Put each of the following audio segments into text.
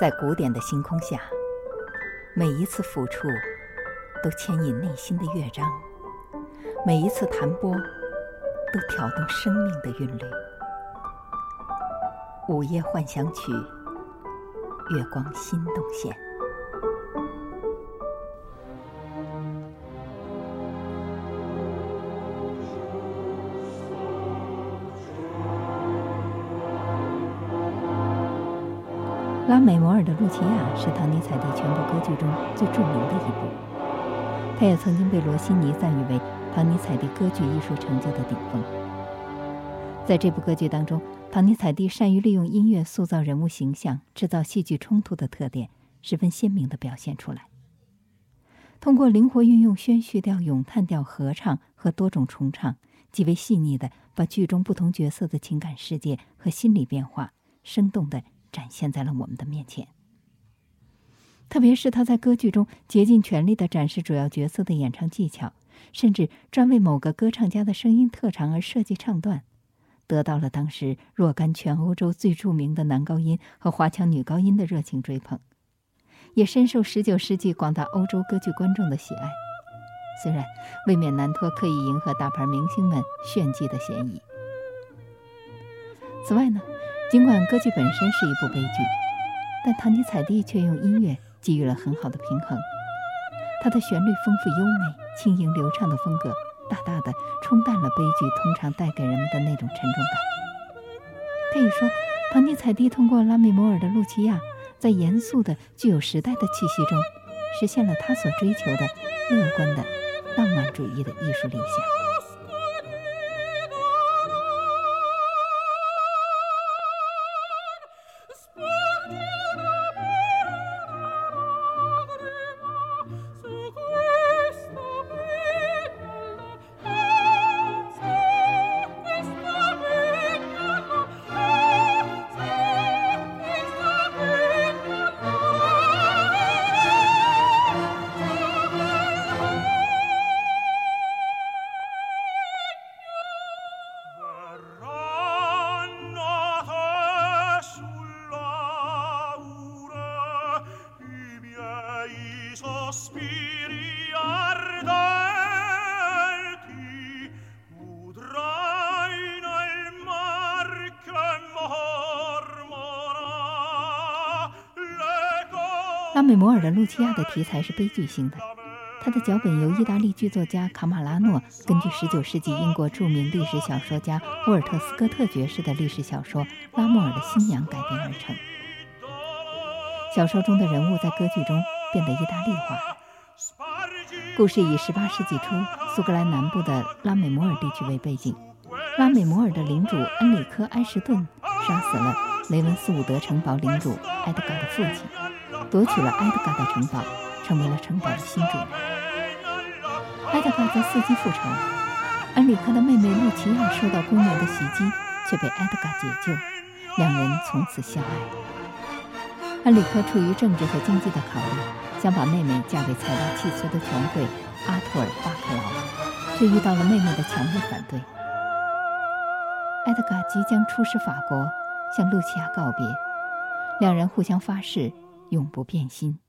在古典的星空下，每一次抚触都牵引内心的乐章，每一次弹拨都挑动生命的韵律。午夜幻想曲，月光心动线。美摩尔的《露琪亚》是唐尼采蒂全部歌剧中最著名的一部，它也曾经被罗西尼赞誉为唐尼采蒂歌剧艺术成就的顶峰。在这部歌剧当中，唐尼采蒂善于利用音乐塑造人物形象、制造戏剧冲突的特点，十分鲜明地表现出来。通过灵活运用宣叙调、咏叹调、合唱和多种重唱，极为细腻地把剧中不同角色的情感世界和心理变化，生动地。展现在了我们的面前。特别是他在歌剧中竭尽全力地展示主要角色的演唱技巧，甚至专为某个歌唱家的声音特长而设计唱段，得到了当时若干全欧洲最著名的男高音和华强女高音的热情追捧，也深受19世纪广大欧洲歌剧观众的喜爱。虽然未免难脱刻意迎合大牌明星们炫技的嫌疑。此外呢？尽管歌剧本身是一部悲剧，但唐尼采蒂却用音乐给予了很好的平衡。它的旋律丰富优美、轻盈流畅的风格，大大的冲淡了悲剧通常带给人们的那种沉重感。可以说，唐尼采蒂通过拉美摩尔的《露琪亚》，在严肃的、具有时代的气息中，实现了他所追求的乐观的浪漫主义的艺术理想。摩尔的《露琪亚》的题材是悲剧性的，他的脚本由意大利剧作家卡马拉诺根据19世纪英国著名历史小说家沃尔特斯科特爵士的历史小说《拉莫尔的新娘》改编而成。小说中的人物在歌剧中变得意大利化。故事以18世纪初苏格兰南部的拉美摩尔地区为背景，拉美摩尔的领主恩里科·埃什顿杀死了雷文斯伍德城堡领主埃德嘎的父亲。夺取了埃德嘎的城堡，成为了城堡的新主人。埃德嘎在伺机复仇，恩里克的妹妹露琪亚受到公牛的袭击，却被埃德嘎解救，两人从此相爱。恩里克出于政治和经济的考虑，想把妹妹嫁给财大气粗的权贵阿图尔巴克劳，却遇到了妹妹的强烈反对。埃德嘎即将出使法国，向露琪亚告别，两人互相发誓。永不变心。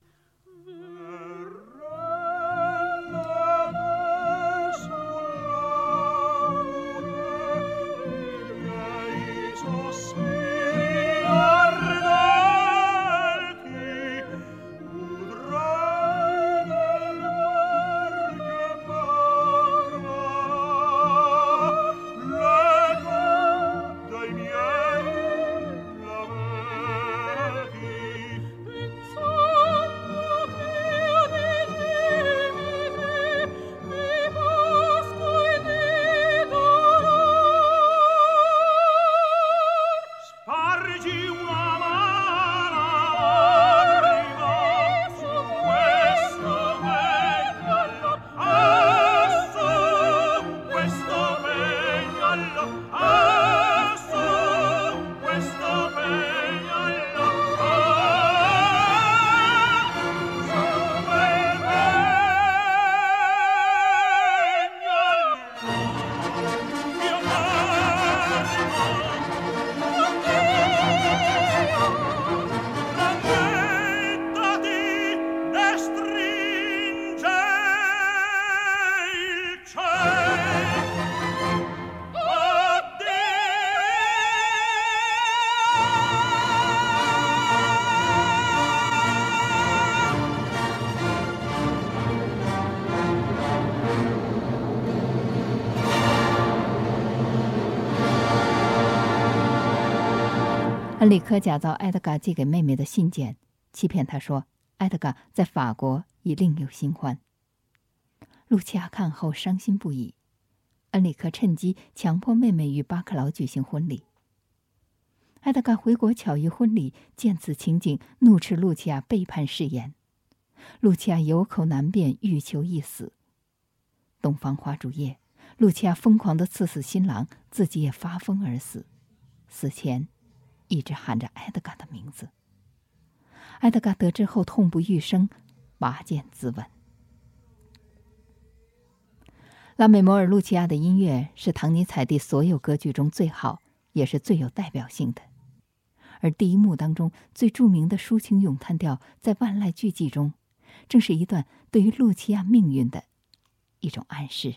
恩里克假造埃德嘎寄给妹妹的信件，欺骗她说埃德嘎在法国已另有新欢。露琪亚看后伤心不已，恩里克趁机强迫妹妹与巴克劳举行婚礼。埃德嘎回国巧遇婚礼，见此情景，怒斥露琪亚背叛誓言。露琪亚有口难辩，欲求一死。洞房花烛夜，露琪亚疯狂地刺死新郎，自己也发疯而死。死前，一直喊着埃德嘎的名字。埃德嘎得知后痛不欲生，拔剑自刎。拉美摩尔·露琪亚的音乐是唐尼采蒂所有歌剧中最好，也是最有代表性的。而第一幕当中最著名的抒情咏叹调，在万籁俱寂中，正是一段对于露琪亚命运的一种暗示。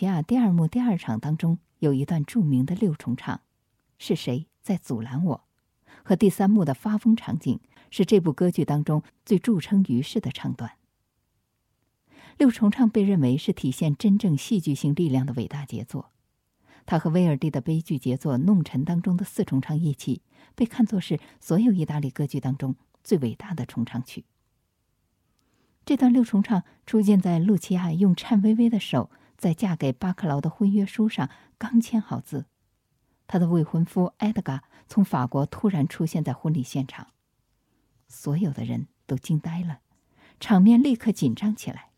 摩尔·路齐亚第二幕第二场当中有一段著名的六重唱，是谁在阻拦我？和第三幕的发疯场景是这部歌剧当中最著称于世的唱段。六重唱被认为是体现真正戏剧性力量的伟大杰作，它和威尔第的悲剧杰作《弄臣》当中的四重唱一起，被看作是所有意大利歌剧当中最伟大的重唱曲。这段六重唱出现在露琪亚用颤巍巍的手。在嫁给巴克劳的婚约书上刚签好字，他的未婚夫埃德嘎从法国突然出现在婚礼现场，所有的人都惊呆了，场面立刻紧张起来。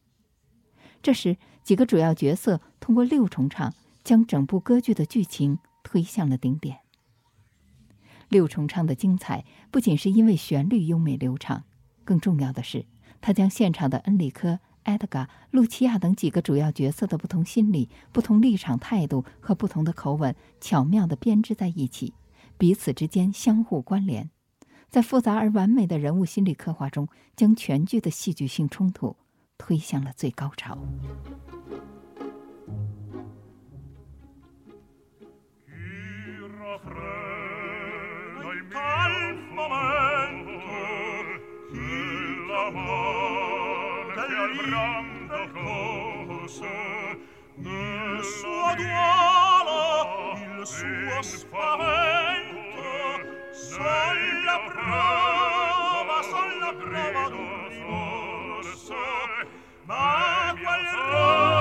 这时，几个主要角色通过六重唱将整部歌剧的剧情推向了顶点。六重唱的精彩不仅是因为旋律优美流畅，更重要的是，他将现场的恩里科。埃德加、露琪亚等几个主要角色的不同心理、不同立场、态度和不同的口吻，巧妙地编织在一起，彼此之间相互关联，在复杂而完美的人物心理刻画中，将全剧的戏剧性冲突推向了最高潮。al brando cose nel suo duolo il suo spavento sol la prova sol la prova d'un rimorso ma quel rosso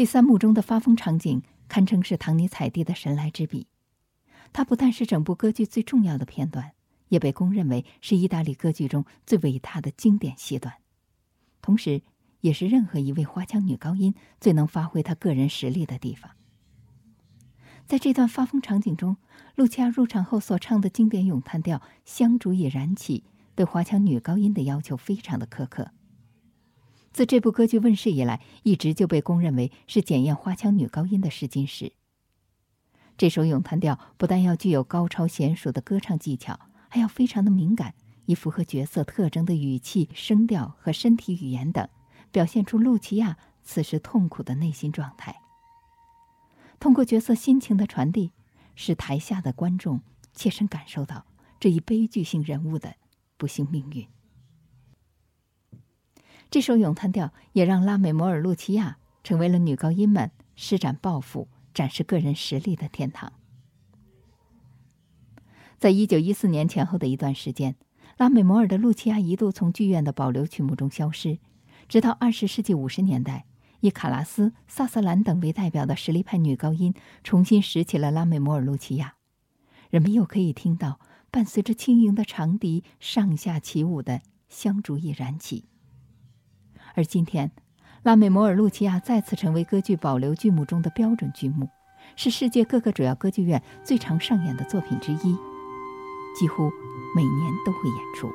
第三幕中的发疯场景堪称是唐尼采蒂的神来之笔，它不但是整部歌剧最重要的片段，也被公认为是意大利歌剧中最伟大的经典戏段，同时，也是任何一位花腔女高音最能发挥她个人实力的地方。在这段发疯场景中，露琪亚入场后所唱的经典咏叹调《香烛已燃起》，对花腔女高音的要求非常的苛刻。自这部歌剧问世以来，一直就被公认为是检验花腔女高音的试金石。这首咏叹调不但要具有高超娴熟的歌唱技巧，还要非常的敏感，以符合角色特征的语气、声调和身体语言等，表现出露琪亚此时痛苦的内心状态。通过角色心情的传递，使台下的观众切身感受到这一悲剧性人物的不幸命运。这首咏叹调也让拉美摩尔·露琪亚成为了女高音们施展抱负、展示个人实力的天堂。在一九一四年前后的一段时间，拉美摩尔的露琪亚一度从剧院的保留曲目中消失，直到二十世纪五十年代。以卡拉斯、萨瑟兰等为代表的实力派女高音重新拾起了拉美摩尔·露琪亚，人们又可以听到伴随着轻盈的长笛上下起舞的香烛已燃起。而今天，拉美摩尔·露奇亚再次成为歌剧保留剧目中的标准剧目，是世界各个主要歌剧院最常上演的作品之一，几乎每年都会演出。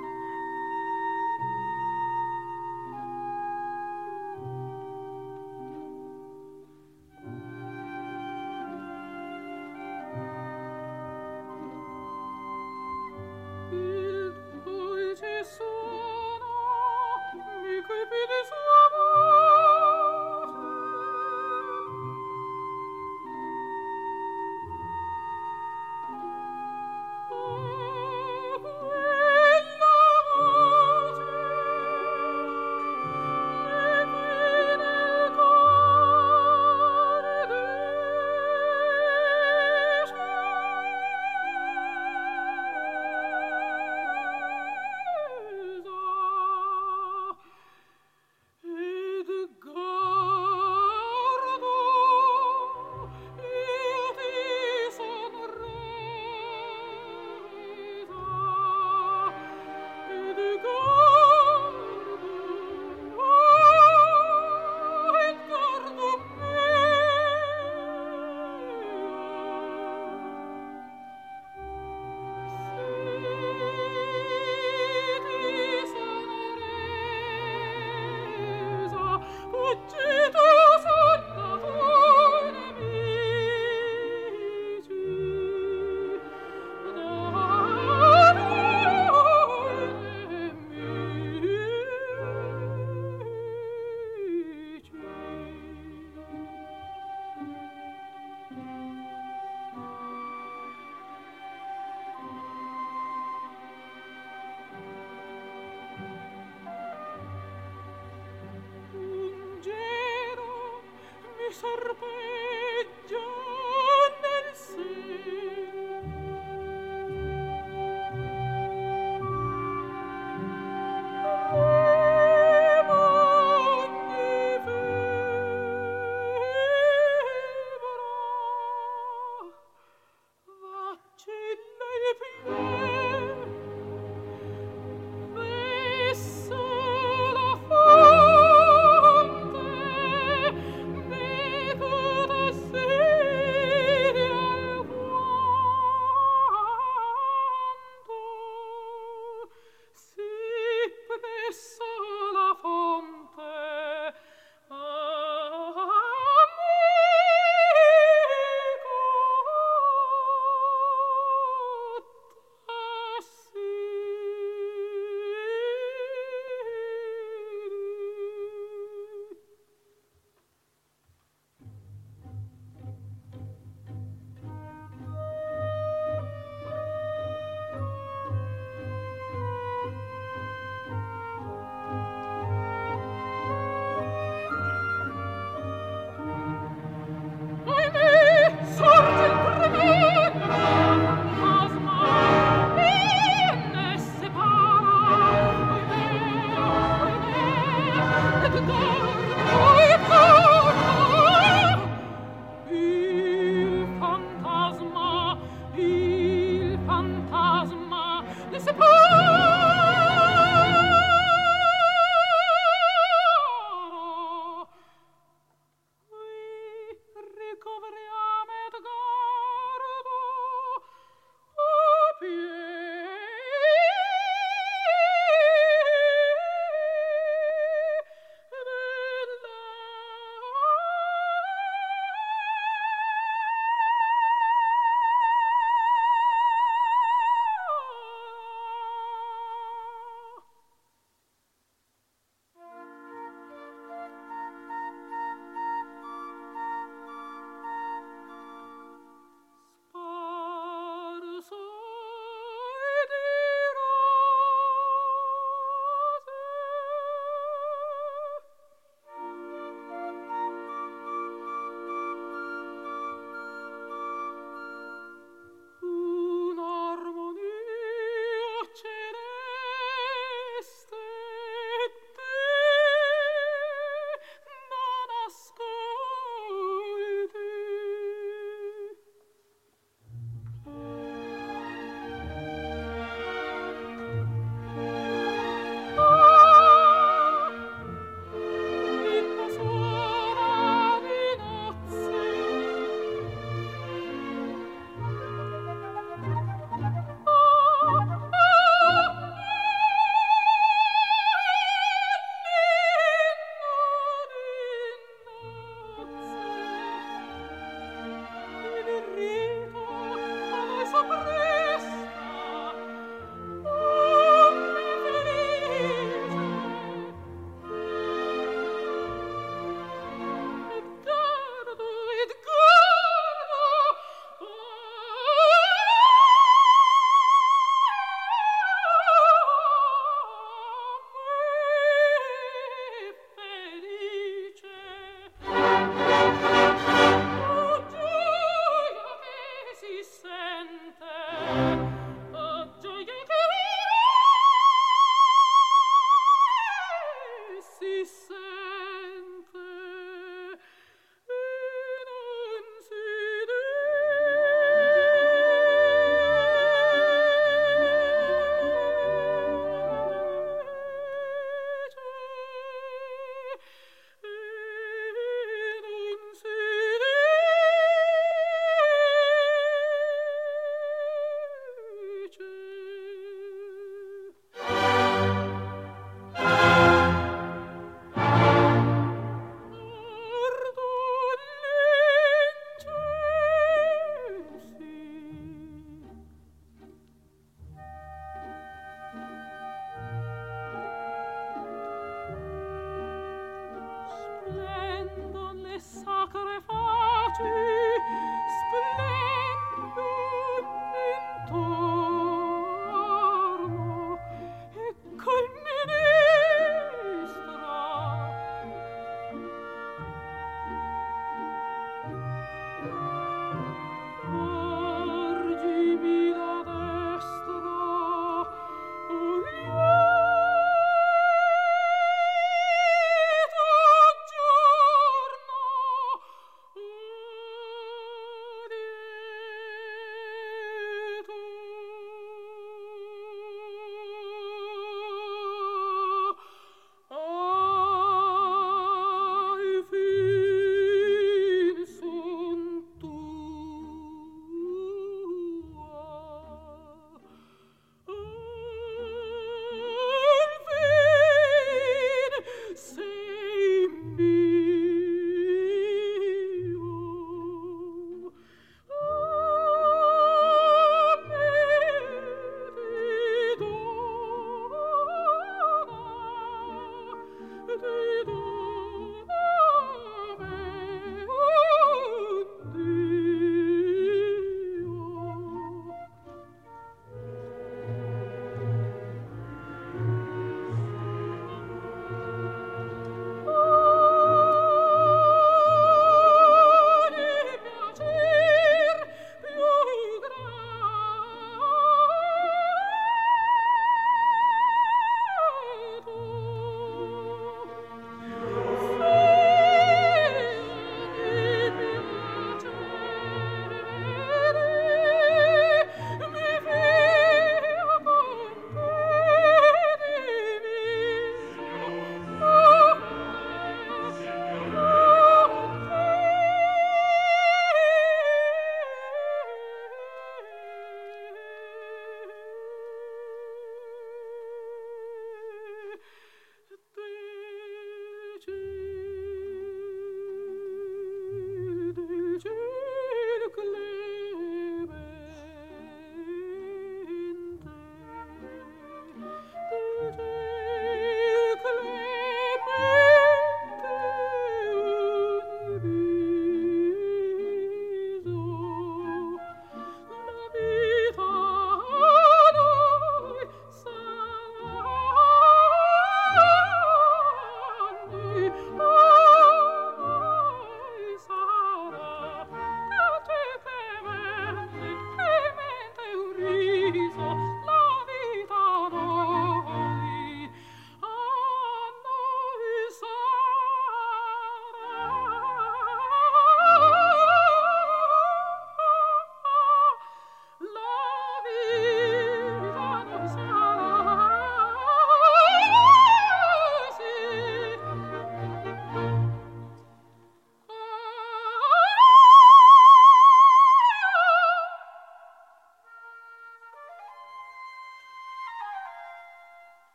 sorpresa.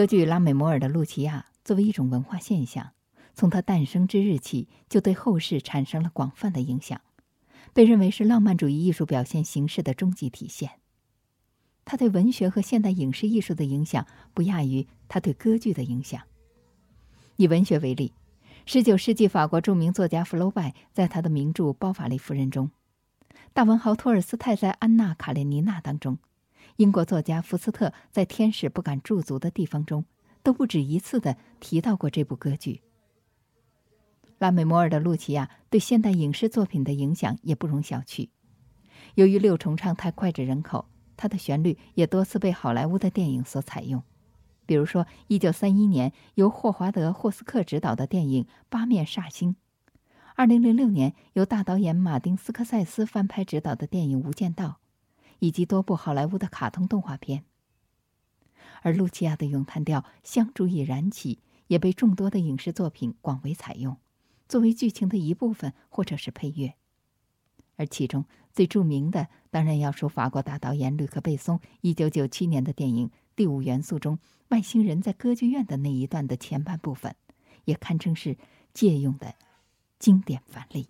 歌剧《拉美摩尔》的露琪亚作为一种文化现象，从它诞生之日起就对后世产生了广泛的影响，被认为是浪漫主义艺术表现形式的终极体现。它对文学和现代影视艺术的影响不亚于它对歌剧的影响。以文学为例，19世纪法国著名作家福楼拜在他的名著《包法利夫人》中，大文豪托尔斯泰在《安娜·卡列尼娜》当中。英国作家福斯特在《天使不敢驻足的地方》中，都不止一次的提到过这部歌剧。拉美摩尔的露琪亚对现代影视作品的影响也不容小觑。由于六重唱太脍炙人口，它的旋律也多次被好莱坞的电影所采用。比如说，1931年由霍华德·霍斯克执导的电影《八面煞星》，2006年由大导演马丁·斯科塞斯翻拍执导的电影《无间道》。以及多部好莱坞的卡通动画片，而露琪亚的咏叹调《香烛已燃起》也被众多的影视作品广为采用，作为剧情的一部分或者是配乐。而其中最著名的，当然要数法国大导演吕克·贝松1997年的电影《第五元素》中外星人在歌剧院的那一段的前半部分，也堪称是借用的经典范例。